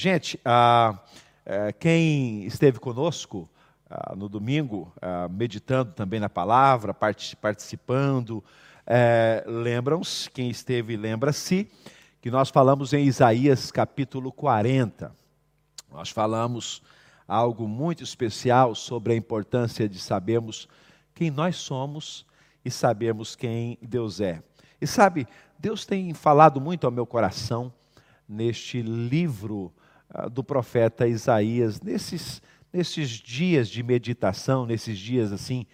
Gente, ah, eh, quem esteve conosco ah, no domingo, ah, meditando também na palavra, participando, eh, lembram-se, quem esteve lembra-se, que nós falamos em Isaías capítulo 40. Nós falamos algo muito especial sobre a importância de sabermos quem nós somos e sabermos quem Deus é. E sabe, Deus tem falado muito ao meu coração neste livro do profeta Isaías, nesses, nesses dias de meditação, nesses dias assim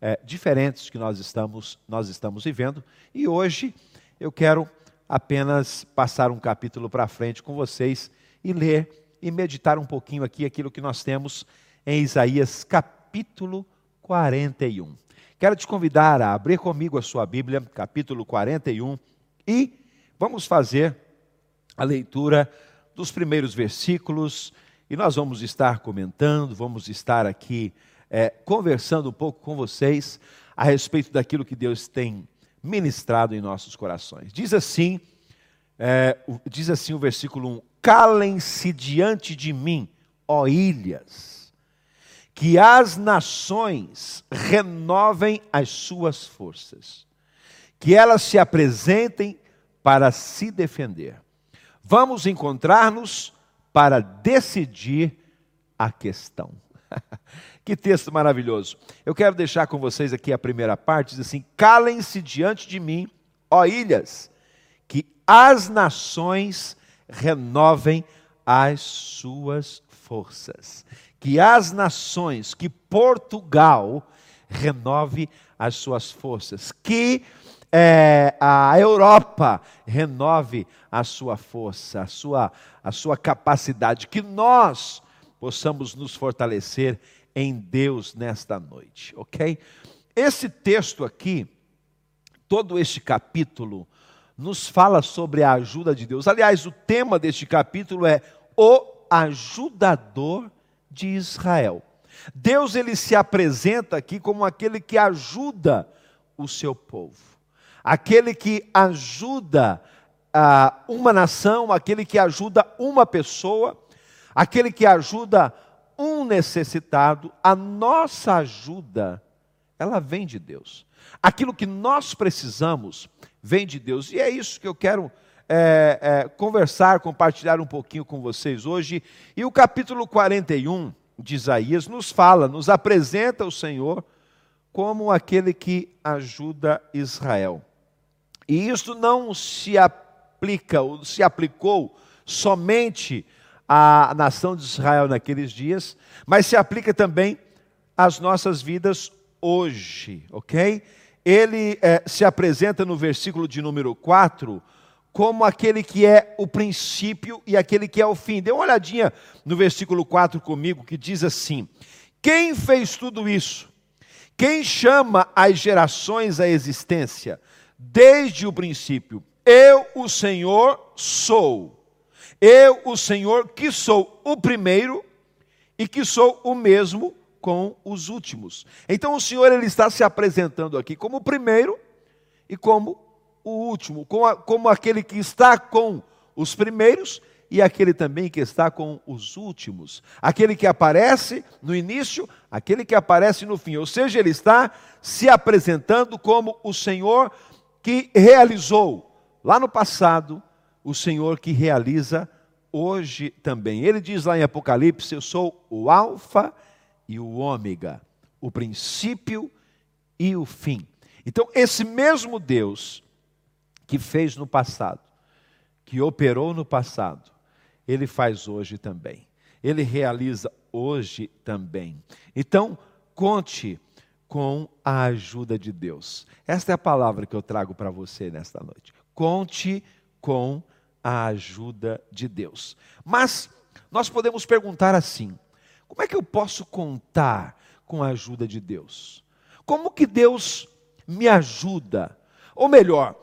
é, diferentes que nós estamos, nós estamos vivendo. E hoje eu quero apenas passar um capítulo para frente com vocês e ler e meditar um pouquinho aqui aquilo que nós temos em Isaías capítulo 41. Quero te convidar a abrir comigo a sua Bíblia, capítulo 41, e vamos fazer a leitura dos primeiros versículos, e nós vamos estar comentando, vamos estar aqui é, conversando um pouco com vocês a respeito daquilo que Deus tem ministrado em nossos corações. Diz assim, é, diz assim o versículo 1: Calem-se diante de mim, ó ilhas que as nações renovem as suas forças, que elas se apresentem para se defender. Vamos encontrar-nos para decidir a questão. que texto maravilhoso. Eu quero deixar com vocês aqui a primeira parte, diz assim: Calem-se diante de mim, ó ilhas, que as nações renovem as suas forças que as nações, que Portugal renove as suas forças, que é, a Europa renove a sua força, a sua, a sua capacidade, que nós possamos nos fortalecer em Deus nesta noite, ok? Esse texto aqui, todo este capítulo, nos fala sobre a ajuda de Deus. Aliás, o tema deste capítulo é o ajudador de Israel. Deus ele se apresenta aqui como aquele que ajuda o seu povo, aquele que ajuda ah, uma nação, aquele que ajuda uma pessoa, aquele que ajuda um necessitado. A nossa ajuda, ela vem de Deus. Aquilo que nós precisamos vem de Deus. E é isso que eu quero é, é, conversar, compartilhar um pouquinho com vocês hoje. E o capítulo 41 de Isaías nos fala, nos apresenta o Senhor como aquele que ajuda Israel. E isso não se aplica, se aplicou somente à nação de Israel naqueles dias, mas se aplica também às nossas vidas hoje, ok? Ele é, se apresenta no versículo de número 4 como aquele que é o princípio e aquele que é o fim. Dê uma olhadinha no versículo 4 comigo, que diz assim: Quem fez tudo isso? Quem chama as gerações à existência? Desde o princípio. Eu, o Senhor, sou. Eu, o Senhor, que sou o primeiro e que sou o mesmo com os últimos. Então o Senhor ele está se apresentando aqui como o primeiro e como o último, como aquele que está com os primeiros e aquele também que está com os últimos. Aquele que aparece no início, aquele que aparece no fim. Ou seja, ele está se apresentando como o Senhor que realizou lá no passado, o Senhor que realiza hoje também. Ele diz lá em Apocalipse: Eu sou o Alfa e o Ômega, o princípio e o fim. Então, esse mesmo Deus que fez no passado, que operou no passado, ele faz hoje também. Ele realiza hoje também. Então, conte com a ajuda de Deus. Esta é a palavra que eu trago para você nesta noite. Conte com a ajuda de Deus. Mas nós podemos perguntar assim: como é que eu posso contar com a ajuda de Deus? Como que Deus me ajuda? Ou melhor,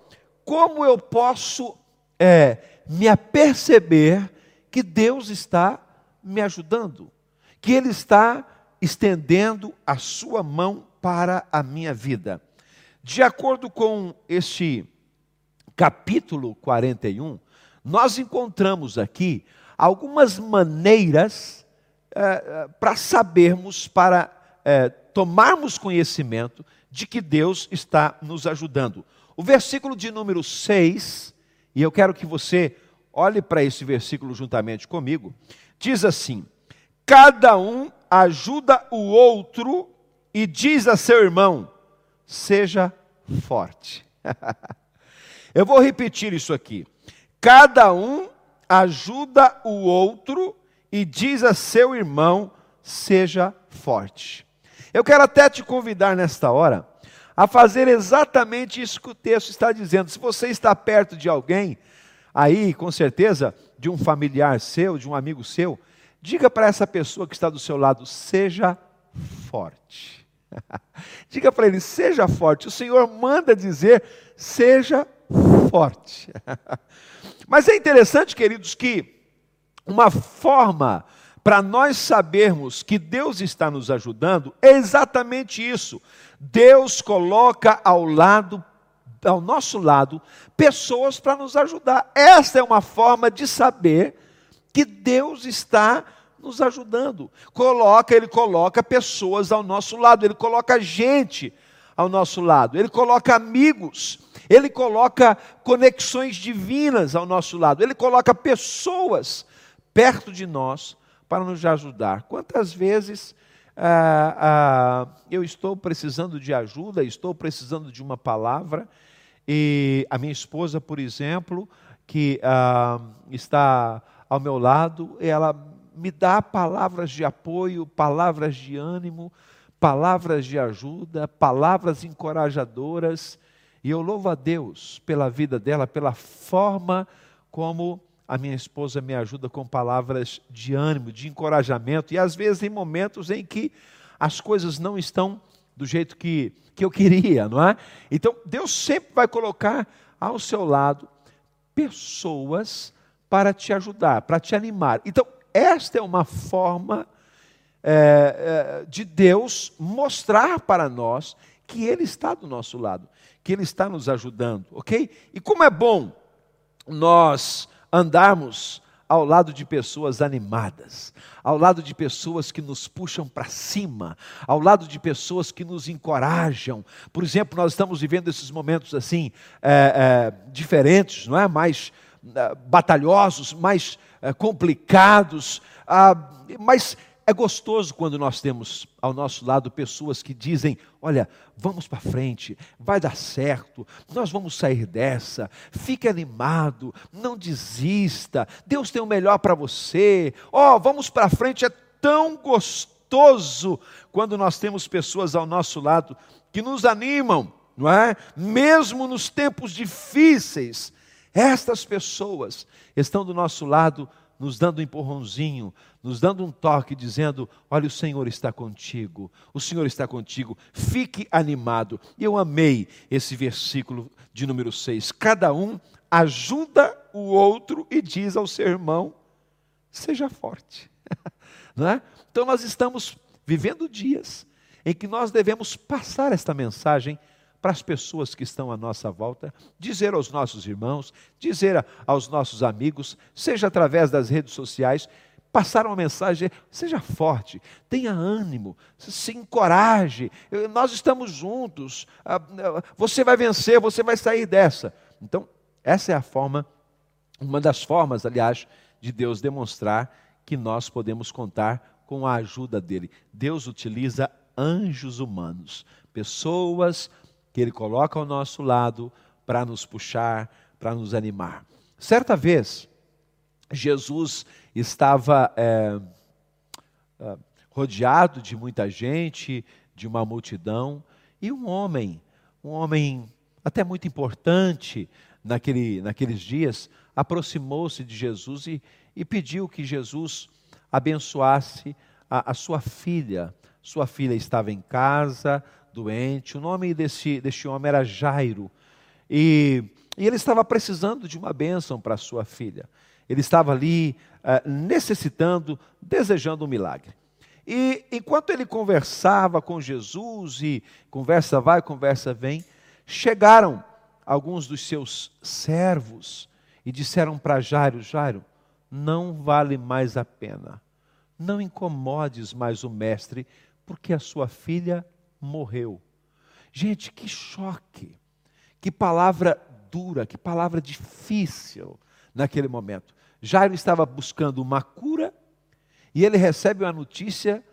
como eu posso é, me aperceber que Deus está me ajudando, que Ele está estendendo a sua mão para a minha vida. De acordo com este capítulo 41, nós encontramos aqui algumas maneiras é, é, para sabermos, para é, tomarmos conhecimento de que Deus está nos ajudando. O versículo de número 6, e eu quero que você olhe para esse versículo juntamente comigo, diz assim: Cada um ajuda o outro e diz a seu irmão: seja forte. eu vou repetir isso aqui. Cada um ajuda o outro e diz a seu irmão: seja forte. Eu quero até te convidar nesta hora a fazer exatamente isso que o texto está dizendo. Se você está perto de alguém, aí com certeza, de um familiar seu, de um amigo seu, diga para essa pessoa que está do seu lado: seja forte. diga para ele: seja forte. O Senhor manda dizer: seja forte. Mas é interessante, queridos, que uma forma para nós sabermos que Deus está nos ajudando é exatamente isso. Deus coloca ao lado ao nosso lado pessoas para nos ajudar. Essa é uma forma de saber que Deus está nos ajudando. Coloca, ele coloca pessoas ao nosso lado, ele coloca gente ao nosso lado, ele coloca amigos, ele coloca conexões divinas ao nosso lado, ele coloca pessoas perto de nós para nos ajudar. Quantas vezes ah, ah, eu estou precisando de ajuda, estou precisando de uma palavra, e a minha esposa, por exemplo, que ah, está ao meu lado, ela me dá palavras de apoio, palavras de ânimo, palavras de ajuda, palavras encorajadoras, e eu louvo a Deus pela vida dela, pela forma como a minha esposa me ajuda com palavras de ânimo, de encorajamento, e às vezes em momentos em que as coisas não estão do jeito que, que eu queria, não é? Então, Deus sempre vai colocar ao seu lado pessoas para te ajudar, para te animar. Então, esta é uma forma é, é, de Deus mostrar para nós que Ele está do nosso lado, que Ele está nos ajudando, ok? E como é bom nós andarmos ao lado de pessoas animadas, ao lado de pessoas que nos puxam para cima, ao lado de pessoas que nos encorajam. Por exemplo, nós estamos vivendo esses momentos assim, é, é, diferentes, não é? Mais é, batalhosos, mais é, complicados, ah, mas é gostoso quando nós temos ao nosso lado pessoas que dizem: Olha, vamos para frente, vai dar certo, nós vamos sair dessa, fique animado, não desista, Deus tem o melhor para você, ó, oh, vamos para frente. É tão gostoso quando nós temos pessoas ao nosso lado que nos animam, não é? Mesmo nos tempos difíceis, estas pessoas estão do nosso lado nos dando um empurrãozinho, nos dando um toque, dizendo: Olha, o Senhor está contigo, o Senhor está contigo, fique animado. E eu amei esse versículo de número 6. Cada um ajuda o outro e diz ao seu irmão: Seja forte. Não é? Então, nós estamos vivendo dias em que nós devemos passar esta mensagem para as pessoas que estão à nossa volta, dizer aos nossos irmãos, dizer aos nossos amigos, seja através das redes sociais, passar uma mensagem, seja forte, tenha ânimo, se encoraje, nós estamos juntos, você vai vencer, você vai sair dessa. Então, essa é a forma, uma das formas, aliás, de Deus demonstrar que nós podemos contar com a ajuda dele. Deus utiliza anjos humanos, pessoas que Ele coloca ao nosso lado para nos puxar, para nos animar. Certa vez, Jesus estava é, rodeado de muita gente, de uma multidão, e um homem, um homem até muito importante naquele, naqueles dias, aproximou-se de Jesus e, e, pediu que Jesus abençoasse a, a sua filha. Sua filha estava em casa, doente. O nome desse, desse homem era Jairo. E, e ele estava precisando de uma bênção para sua filha. Ele estava ali uh, necessitando, desejando um milagre. E enquanto ele conversava com Jesus, e conversa vai, conversa vem, chegaram alguns dos seus servos e disseram para Jairo: Jairo, não vale mais a pena. Não incomodes mais o mestre, porque a sua filha morreu. Gente, que choque, que palavra dura, que palavra difícil naquele momento. Jairo estava buscando uma cura e ele recebe a notícia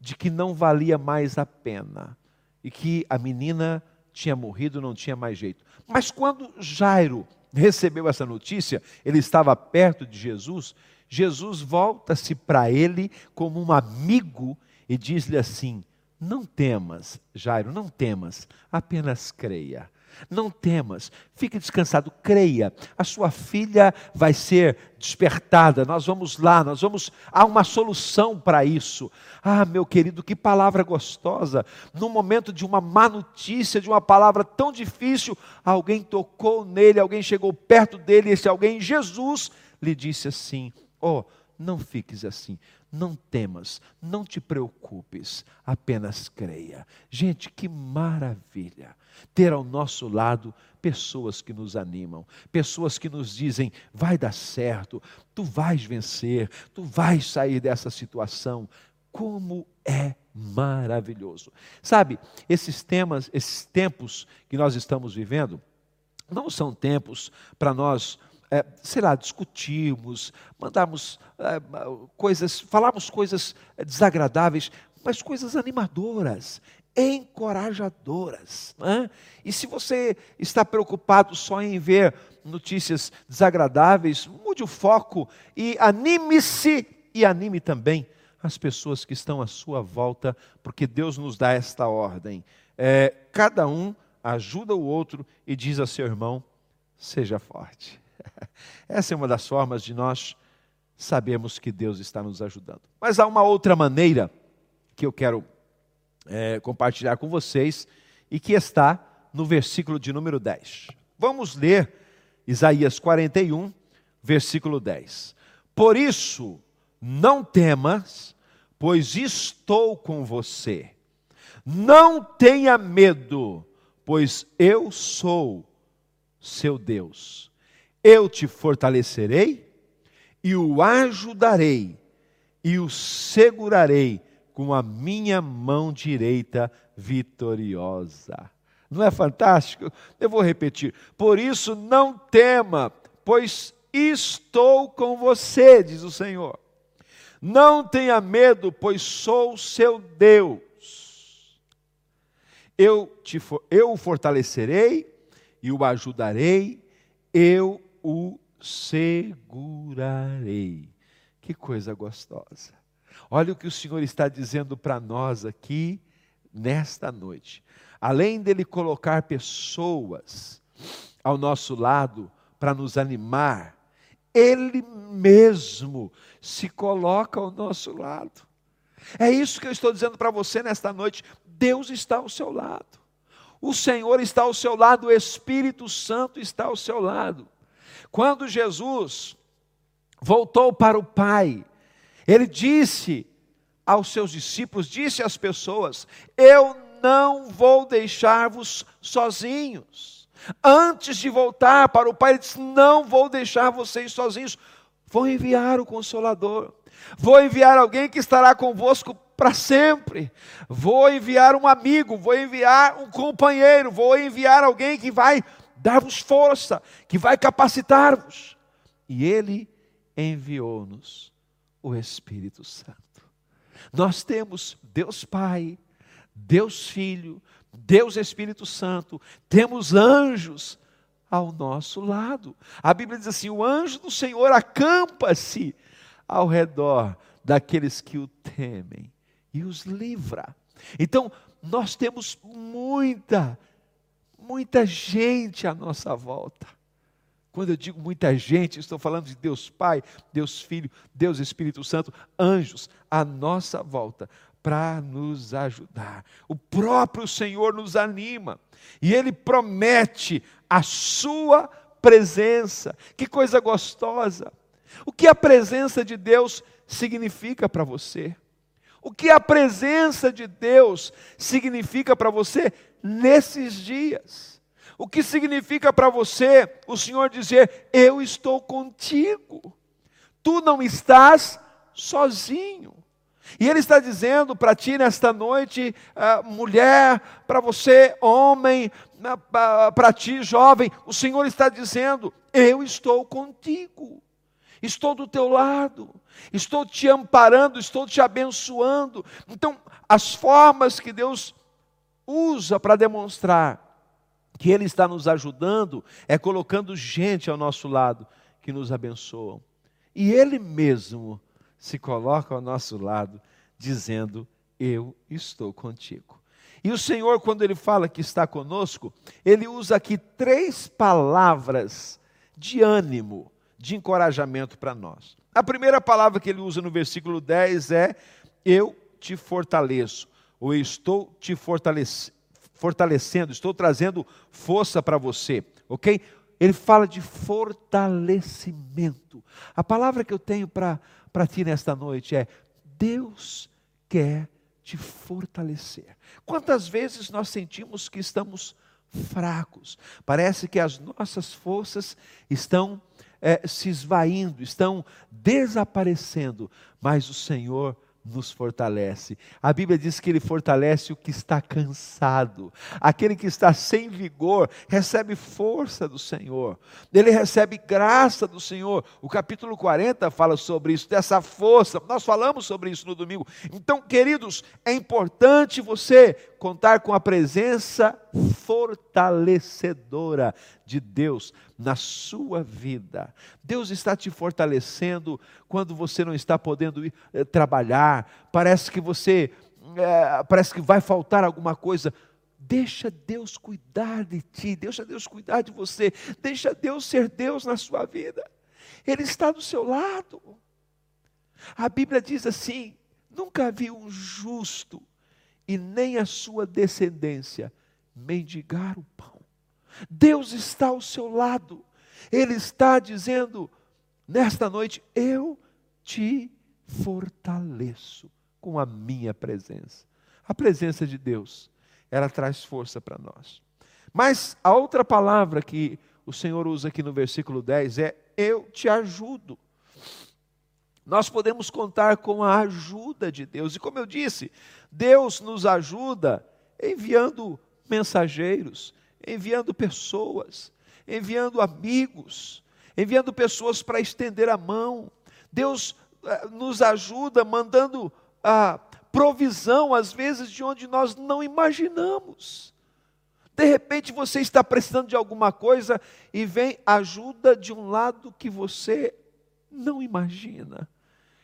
de que não valia mais a pena e que a menina tinha morrido, não tinha mais jeito. Mas quando Jairo recebeu essa notícia, ele estava perto de Jesus, Jesus volta-se para ele como um amigo e diz-lhe assim: Não temas, Jairo, não temas, apenas creia. Não temas, fique descansado, creia. A sua filha vai ser despertada. Nós vamos lá, nós vamos. Há uma solução para isso. Ah, meu querido, que palavra gostosa. No momento de uma má notícia, de uma palavra tão difícil, alguém tocou nele, alguém chegou perto dele, esse alguém, Jesus, lhe disse assim: Oh, não fiques assim. Não temas, não te preocupes, apenas creia. Gente, que maravilha ter ao nosso lado pessoas que nos animam, pessoas que nos dizem: vai dar certo, tu vais vencer, tu vais sair dessa situação. Como é maravilhoso. Sabe, esses temas, esses tempos que nós estamos vivendo, não são tempos para nós é, sei lá, discutirmos, mandarmos é, coisas, falarmos coisas desagradáveis, mas coisas animadoras, encorajadoras. Né? E se você está preocupado só em ver notícias desagradáveis, mude o foco e anime-se e anime também as pessoas que estão à sua volta, porque Deus nos dá esta ordem. É, cada um ajuda o outro e diz a seu irmão: seja forte. Essa é uma das formas de nós sabermos que Deus está nos ajudando. Mas há uma outra maneira que eu quero é, compartilhar com vocês e que está no versículo de número 10. Vamos ler Isaías 41, versículo 10. Por isso, não temas, pois estou com você. Não tenha medo, pois eu sou seu Deus eu te fortalecerei e o ajudarei e o segurarei com a minha mão direita vitoriosa. Não é fantástico? Eu vou repetir. Por isso não tema, pois estou com você, diz o Senhor. Não tenha medo, pois sou seu Deus. Eu, te, eu o fortalecerei e o ajudarei, eu o segurarei. Que coisa gostosa. Olha o que o Senhor está dizendo para nós aqui nesta noite. Além dele colocar pessoas ao nosso lado para nos animar, ele mesmo se coloca ao nosso lado. É isso que eu estou dizendo para você nesta noite. Deus está ao seu lado. O Senhor está ao seu lado, o Espírito Santo está ao seu lado. Quando Jesus voltou para o Pai, ele disse aos seus discípulos, disse às pessoas: Eu não vou deixar-vos sozinhos. Antes de voltar para o Pai, ele disse: Não vou deixar vocês sozinhos. Vou enviar o Consolador. Vou enviar alguém que estará convosco para sempre. Vou enviar um amigo, vou enviar um companheiro, vou enviar alguém que vai dar-vos força, que vai capacitar-vos. E Ele enviou-nos o Espírito Santo. Nós temos Deus Pai, Deus Filho, Deus Espírito Santo, temos anjos ao nosso lado. A Bíblia diz assim: o anjo do Senhor acampa-se ao redor daqueles que o temem e os livra. Então, nós temos muita muita gente à nossa volta. Quando eu digo muita gente, estou falando de Deus Pai, Deus Filho, Deus Espírito Santo, anjos à nossa volta para nos ajudar. O próprio Senhor nos anima e Ele promete a Sua presença. Que coisa gostosa! O que a presença de Deus significa para você? O que a presença de Deus significa para você nesses dias? O que significa para você o Senhor dizer: Eu estou contigo? tu não estás sozinho. E Ele está dizendo para ti nesta noite, uh, mulher, para você, homem, uh, para ti, jovem, o Senhor está dizendo: Eu estou contigo, estou do teu lado, estou te amparando, estou te abençoando. Então, as formas que Deus usa para demonstrar que Ele está nos ajudando é colocando gente ao nosso lado que nos abençoam. E Ele mesmo se coloca ao nosso lado, dizendo: Eu estou contigo. E o Senhor, quando Ele fala que está conosco, Ele usa aqui três palavras de ânimo, de encorajamento para nós. A primeira palavra que Ele usa no versículo 10 é: Eu te fortaleço ou estou te fortalecendo, estou trazendo força para você, ok? Ele fala de fortalecimento. A palavra que eu tenho para ti nesta noite é: Deus quer te fortalecer. Quantas vezes nós sentimos que estamos fracos, parece que as nossas forças estão é, se esvaindo, estão desaparecendo, mas o Senhor nos fortalece. A Bíblia diz que ele fortalece o que está cansado. Aquele que está sem vigor recebe força do Senhor. Ele recebe graça do Senhor. O capítulo 40 fala sobre isso, dessa força. Nós falamos sobre isso no domingo. Então, queridos, é importante você contar com a presença fortalecedora de Deus na sua vida. Deus está te fortalecendo quando você não está podendo ir, eh, trabalhar, parece que você eh, parece que vai faltar alguma coisa. Deixa Deus cuidar de ti, deixa Deus cuidar de você, deixa Deus ser Deus na sua vida. Ele está do seu lado. A Bíblia diz assim: nunca vi um justo e nem a sua descendência mendigar o pão. Deus está ao seu lado. Ele está dizendo nesta noite: Eu te fortaleço com a minha presença. A presença de Deus, ela traz força para nós. Mas a outra palavra que o Senhor usa aqui no versículo 10 é: Eu te ajudo. Nós podemos contar com a ajuda de Deus. E como eu disse, Deus nos ajuda enviando mensageiros, enviando pessoas, enviando amigos, enviando pessoas para estender a mão. Deus eh, nos ajuda mandando a provisão, às vezes, de onde nós não imaginamos. De repente você está precisando de alguma coisa e vem ajuda de um lado que você não imagina.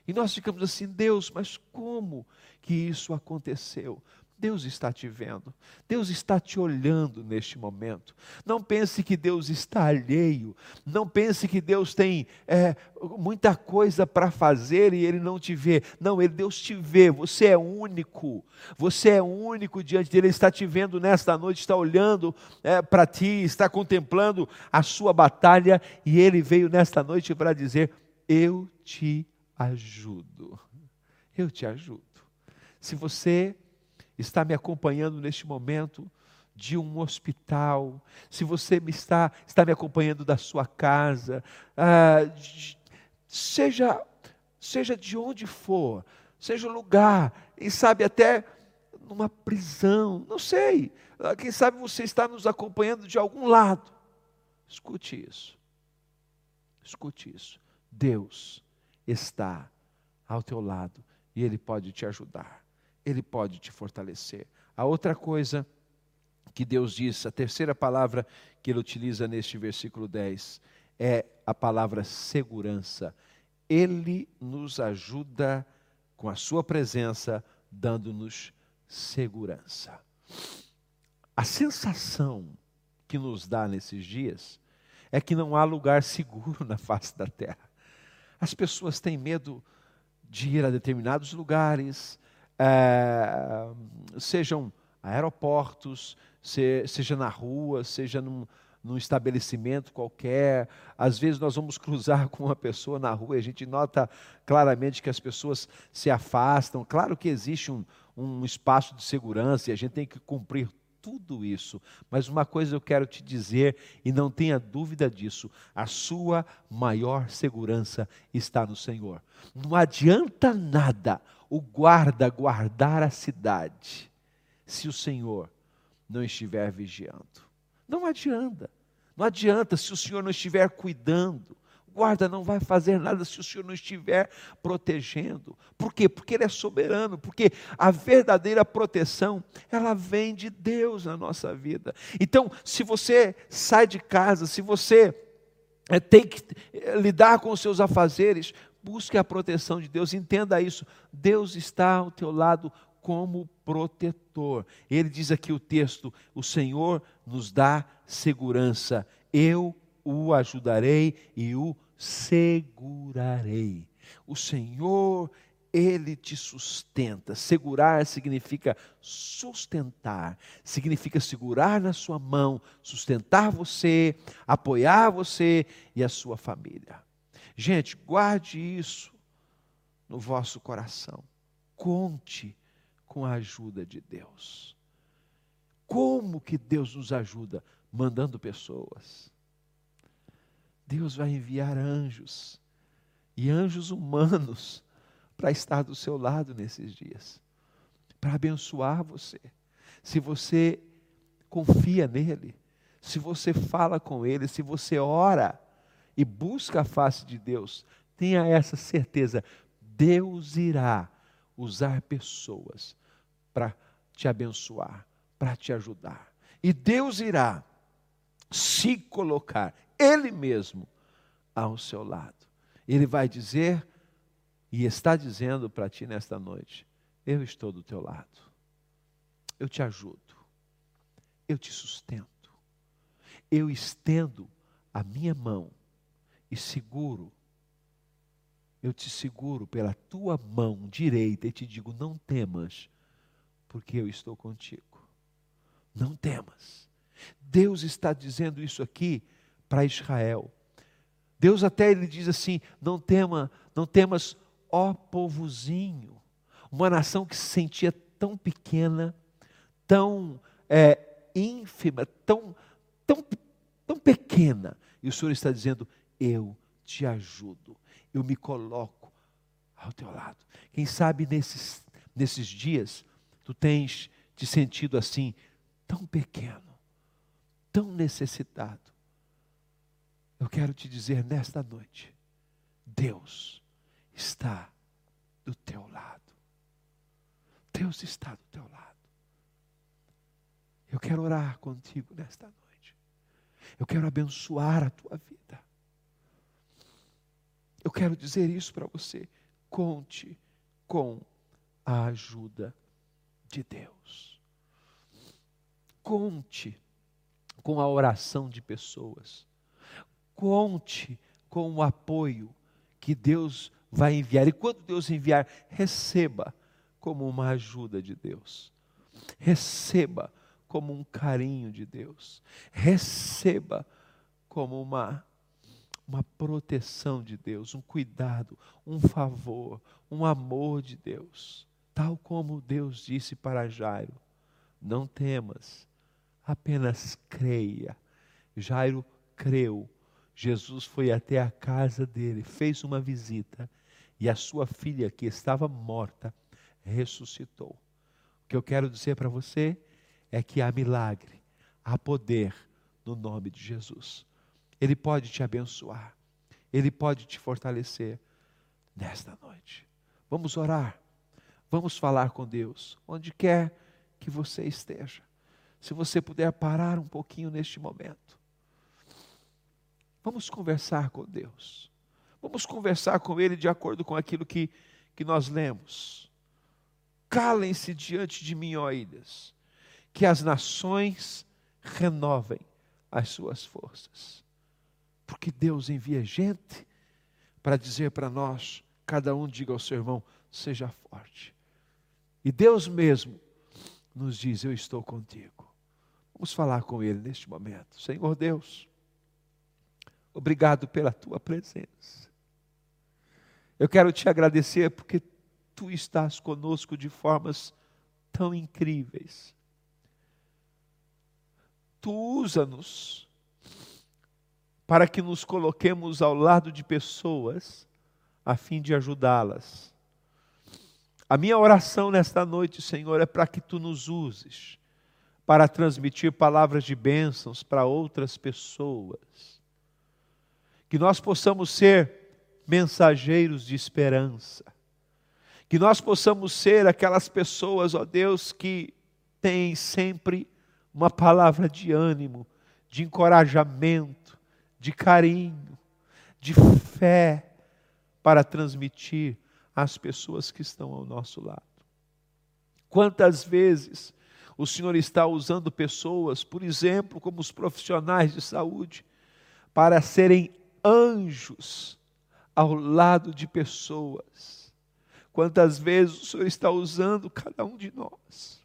E nós ficamos assim, Deus, mas como que isso aconteceu? Deus está te vendo, Deus está te olhando neste momento. Não pense que Deus está alheio, não pense que Deus tem é, muita coisa para fazer e Ele não te vê. Não, Ele, Deus te vê, você é único, você é único diante dele, Ele está te vendo nesta noite, está olhando é, para ti, está contemplando a sua batalha e Ele veio nesta noite para dizer: Eu te ajudo. Eu te ajudo. Se você está me acompanhando neste momento de um hospital, se você me está, está me acompanhando da sua casa, ah, seja, seja de onde for, seja o lugar, e sabe até numa prisão, não sei, ah, quem sabe você está nos acompanhando de algum lado. Escute isso. Escute isso. Deus está ao teu lado e Ele pode te ajudar, Ele pode te fortalecer. A outra coisa que Deus diz, a terceira palavra que Ele utiliza neste versículo 10, é a palavra segurança. Ele nos ajuda com a Sua presença, dando-nos segurança. A sensação que nos dá nesses dias é que não há lugar seguro na face da terra. As pessoas têm medo de ir a determinados lugares, é, sejam aeroportos, se, seja na rua, seja num, num estabelecimento qualquer. Às vezes nós vamos cruzar com uma pessoa na rua e a gente nota claramente que as pessoas se afastam. Claro que existe um, um espaço de segurança e a gente tem que cumprir tudo isso. Mas uma coisa eu quero te dizer, e não tenha dúvida disso: a sua maior segurança está no Senhor. Não adianta nada o guarda guardar a cidade se o Senhor não estiver vigiando. Não adianta. Não adianta se o Senhor não estiver cuidando guarda não vai fazer nada se o Senhor não estiver protegendo. Por quê? Porque Ele é soberano, porque a verdadeira proteção, ela vem de Deus na nossa vida. Então, se você sai de casa, se você é, tem que eh, lidar com os seus afazeres, busque a proteção de Deus, entenda isso. Deus está ao teu lado como protetor. Ele diz aqui o texto: o Senhor nos dá segurança. Eu o ajudarei e o segurarei. O Senhor, Ele te sustenta. Segurar significa sustentar, significa segurar na sua mão, sustentar você, apoiar você e a sua família. Gente, guarde isso no vosso coração. Conte com a ajuda de Deus. Como que Deus nos ajuda? Mandando pessoas Deus vai enviar anjos, e anjos humanos, para estar do seu lado nesses dias, para abençoar você. Se você confia nele, se você fala com ele, se você ora e busca a face de Deus, tenha essa certeza: Deus irá usar pessoas para te abençoar, para te ajudar. E Deus irá se colocar ele mesmo ao seu lado. Ele vai dizer, e está dizendo para ti nesta noite: Eu estou do teu lado, eu te ajudo, eu te sustento, eu estendo a minha mão e seguro, eu te seguro pela tua mão direita e te digo: Não temas, porque eu estou contigo. Não temas. Deus está dizendo isso aqui para Israel. Deus até ele diz assim: não tema, não temas, ó povozinho, uma nação que se sentia tão pequena, tão é, ínfima, tão, tão, tão pequena. E o Senhor está dizendo: eu te ajudo, eu me coloco ao teu lado. Quem sabe nesses, nesses dias tu tens te sentido assim, tão pequeno, tão necessitado. Eu quero te dizer nesta noite: Deus está do teu lado. Deus está do teu lado. Eu quero orar contigo nesta noite. Eu quero abençoar a tua vida. Eu quero dizer isso para você. Conte com a ajuda de Deus. Conte com a oração de pessoas conte com o apoio que Deus vai enviar. E quando Deus enviar, receba como uma ajuda de Deus. Receba como um carinho de Deus. Receba como uma uma proteção de Deus, um cuidado, um favor, um amor de Deus. Tal como Deus disse para Jairo: Não temas, apenas creia. Jairo creu Jesus foi até a casa dele, fez uma visita e a sua filha, que estava morta, ressuscitou. O que eu quero dizer para você é que há milagre, há poder no nome de Jesus. Ele pode te abençoar, ele pode te fortalecer nesta noite. Vamos orar, vamos falar com Deus, onde quer que você esteja. Se você puder parar um pouquinho neste momento Vamos conversar com Deus. Vamos conversar com Ele de acordo com aquilo que, que nós lemos. Calem-se diante de mim, ó ilhas, que as nações renovem as suas forças. Porque Deus envia gente para dizer para nós, cada um diga ao seu irmão, seja forte. E Deus mesmo nos diz: Eu estou contigo. Vamos falar com Ele neste momento. Senhor Deus, Obrigado pela tua presença. Eu quero te agradecer porque tu estás conosco de formas tão incríveis. tu usa-nos para que nos coloquemos ao lado de pessoas a fim de ajudá-las. A minha oração nesta noite, Senhor, é para que tu nos uses para transmitir palavras de bênçãos para outras pessoas. Que nós possamos ser mensageiros de esperança. Que nós possamos ser aquelas pessoas, ó Deus, que têm sempre uma palavra de ânimo, de encorajamento, de carinho, de fé para transmitir às pessoas que estão ao nosso lado. Quantas vezes o Senhor está usando pessoas, por exemplo, como os profissionais de saúde, para serem anjos ao lado de pessoas. Quantas vezes o Senhor está usando cada um de nós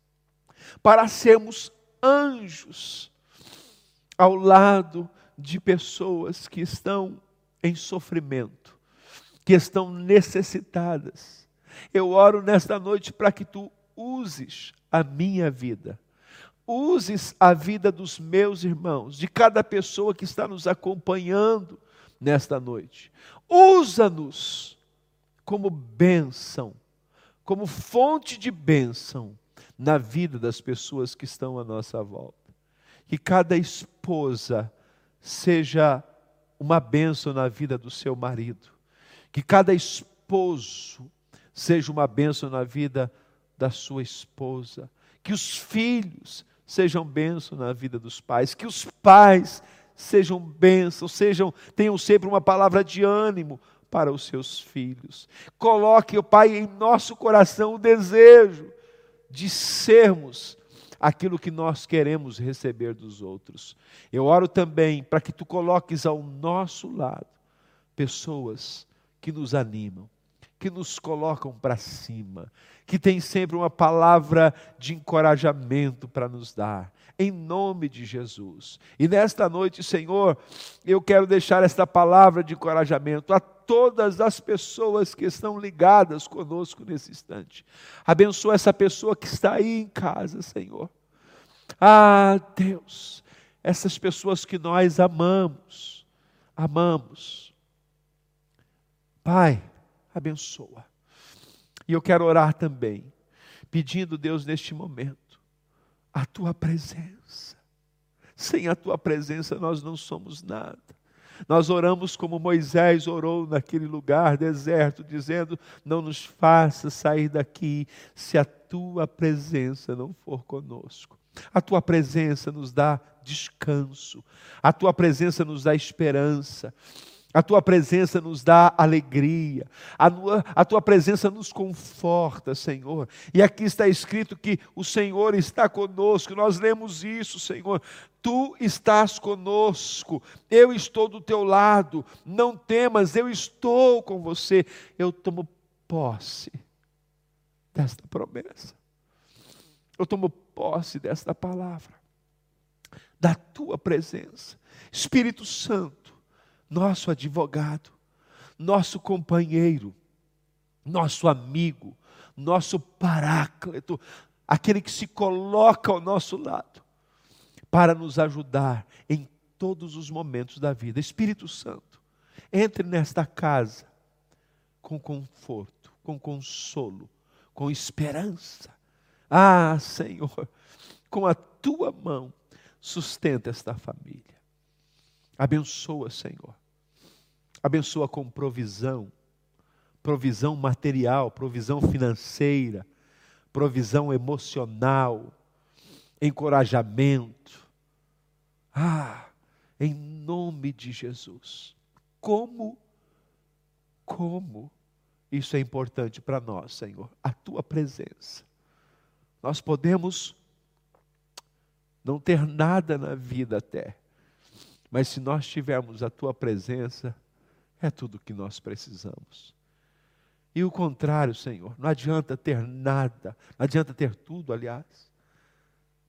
para sermos anjos ao lado de pessoas que estão em sofrimento, que estão necessitadas. Eu oro nesta noite para que tu uses a minha vida, uses a vida dos meus irmãos, de cada pessoa que está nos acompanhando nesta noite. Usa-nos como bênção, como fonte de bênção na vida das pessoas que estão à nossa volta. Que cada esposa seja uma bênção na vida do seu marido. Que cada esposo seja uma bênção na vida da sua esposa. Que os filhos sejam bênção na vida dos pais. Que os pais sejam bênçãos, sejam, tenham sempre uma palavra de ânimo para os seus filhos. Coloque, o Pai, em nosso coração o desejo de sermos aquilo que nós queremos receber dos outros. Eu oro também para que tu coloques ao nosso lado pessoas que nos animam, que nos colocam para cima, que têm sempre uma palavra de encorajamento para nos dar, em nome de Jesus. E nesta noite, Senhor, eu quero deixar esta palavra de encorajamento a todas as pessoas que estão ligadas conosco nesse instante. Abençoa essa pessoa que está aí em casa, Senhor. Ah, Deus, essas pessoas que nós amamos, amamos. Pai, abençoa. E eu quero orar também, pedindo, Deus, neste momento, a tua presença. Sem a tua presença nós não somos nada. Nós oramos como Moisés orou naquele lugar deserto, dizendo: Não nos faça sair daqui se a tua presença não for conosco. A tua presença nos dá descanso, a tua presença nos dá esperança. A tua presença nos dá alegria, a, tua presença nos conforta, Senhor. E aqui está escrito que o Senhor está conosco, nós lemos isso, Senhor. Tu estás conosco, eu estou do teu lado, não temas, eu estou com você. Eu tomo posse desta promessa, eu tomo posse desta palavra, da tua presença. Espírito Santo, nosso advogado, nosso companheiro, nosso amigo, nosso paráclito, aquele que se coloca ao nosso lado para nos ajudar em todos os momentos da vida. Espírito Santo, entre nesta casa com conforto, com consolo, com esperança. Ah, Senhor, com a tua mão, sustenta esta família. Abençoa, Senhor. Abençoa com provisão, provisão material, provisão financeira, provisão emocional, encorajamento. Ah, em nome de Jesus. Como, como isso é importante para nós, Senhor, a tua presença. Nós podemos não ter nada na vida até, mas se nós tivermos a tua presença, é tudo o que nós precisamos. E o contrário, Senhor, não adianta ter nada, não adianta ter tudo, aliás,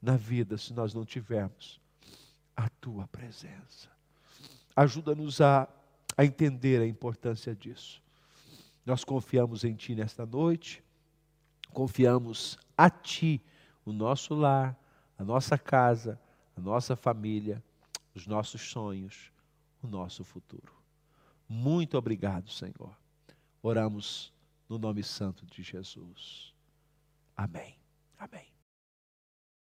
na vida se nós não tivermos a tua presença. Ajuda-nos a, a entender a importância disso. Nós confiamos em Ti nesta noite, confiamos a Ti, o nosso lar, a nossa casa, a nossa família, os nossos sonhos, o nosso futuro. Muito obrigado, Senhor. Oramos no nome santo de Jesus. Amém. Amém.